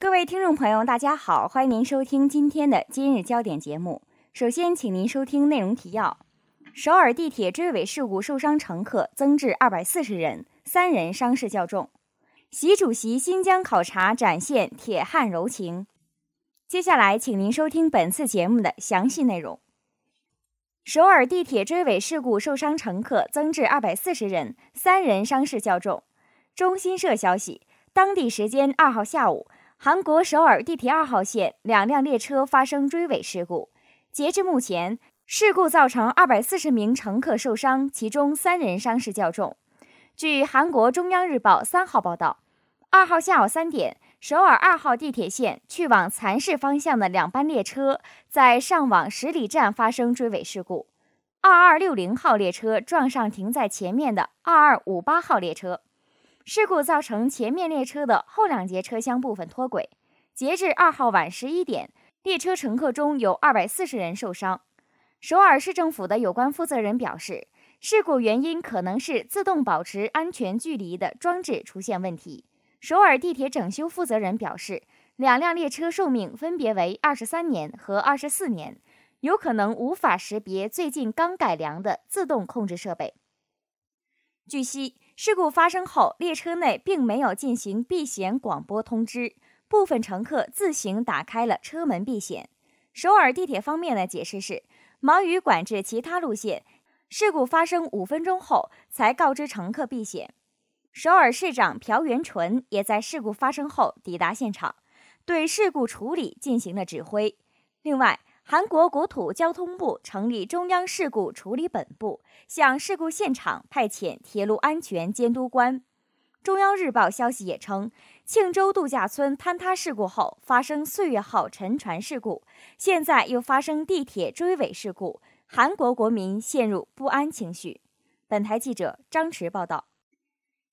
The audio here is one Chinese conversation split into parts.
各位听众朋友，大家好，欢迎您收听今天的今日焦点节目。首先，请您收听内容提要：首尔地铁追尾事故受伤乘客增至二百四十人，三人伤势较重。习主席新疆考察展现铁汉柔情。接下来，请您收听本次节目的详细内容。首尔地铁追尾事故受伤乘客增至二百四十人，三人伤势较重。中新社消息，当地时间二号下午。韩国首尔地铁二号线两辆列车发生追尾事故，截至目前，事故造成二百四十名乘客受伤，其中三人伤势较重。据韩国中央日报三号报道，二号下午三点，首尔二号地铁线去往蚕市方向的两班列车在上往十里站发生追尾事故，二二六零号列车撞上停在前面的二二五八号列车。事故造成前面列车的后两节车厢部分脱轨。截至二号晚十一点，列车乘客中有二百四十人受伤。首尔市政府的有关负责人表示，事故原因可能是自动保持安全距离的装置出现问题。首尔地铁整修负责人表示，两辆列车寿命分别为二十三年和二十四年，有可能无法识别最近刚改良的自动控制设备。据悉。事故发生后，列车内并没有进行避险广播通知，部分乘客自行打开了车门避险。首尔地铁方面的解释是，忙于管制其他路线，事故发生五分钟后才告知乘客避险。首尔市长朴元淳也在事故发生后抵达现场，对事故处理进行了指挥。另外，韩国国土交通部成立中央事故处理本部，向事故现场派遣铁路安全监督官。中央日报消息也称，庆州度假村坍塌事故后发生岁月号沉船事故，现在又发生地铁追尾事故，韩国国民陷入不安情绪。本台记者张驰报道。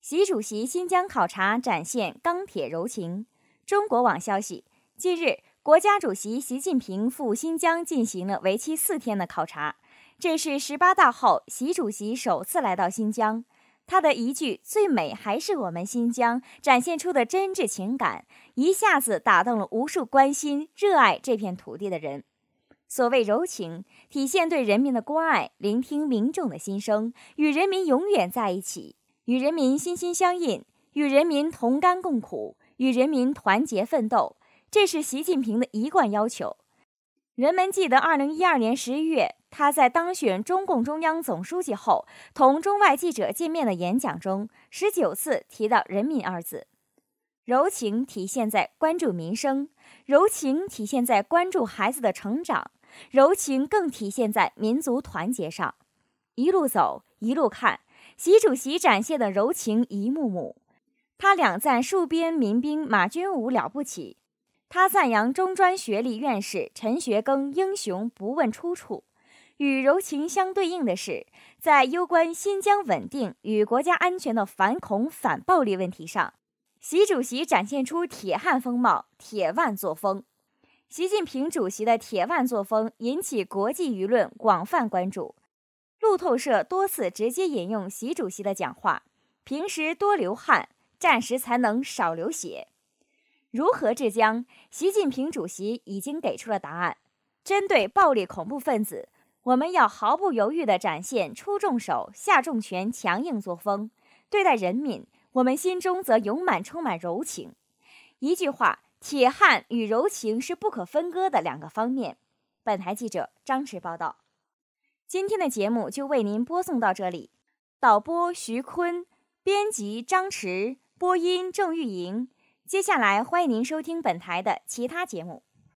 习主席新疆考察展现钢铁柔情。中国网消息，近日。国家主席习近平赴新疆进行了为期四天的考察，这是十八大后习主席首次来到新疆。他的一句“最美还是我们新疆”展现出的真挚情感，一下子打动了无数关心、热爱这片土地的人。所谓柔情，体现对人民的关爱，聆听民众的心声，与人民永远在一起，与人民心心相印，与人民同甘共苦，与人民团结奋斗。这是习近平的一贯要求。人们记得，二零一二年十一月，他在当选中共中央总书记后，同中外记者见面的演讲中，十九次提到“人民”二字。柔情体现在关注民生，柔情体现在关注孩子的成长，柔情更体现在民族团结上。一路走，一路看，习主席展现的柔情一幕幕。他两赞戍边民兵马军武了不起。他赞扬中专学历院士陈学庚英雄不问出处，与柔情相对应的是，在攸关新疆稳定与国家安全的反恐反暴力问题上，习主席展现出铁汉风貌、铁腕作风。习近平主席的铁腕作风引起国际舆论广泛关注。路透社多次直接引用习主席的讲话：“平时多流汗，战时才能少流血。”如何治疆？习近平主席已经给出了答案。针对暴力恐怖分子，我们要毫不犹豫地展现出重手、下重拳、强硬作风；对待人民，我们心中则永满充满柔情。一句话，铁汉与柔情是不可分割的两个方面。本台记者张驰报道。今天的节目就为您播送到这里。导播徐坤，编辑张驰，播音郑玉莹。接下来，欢迎您收听本台的其他节目。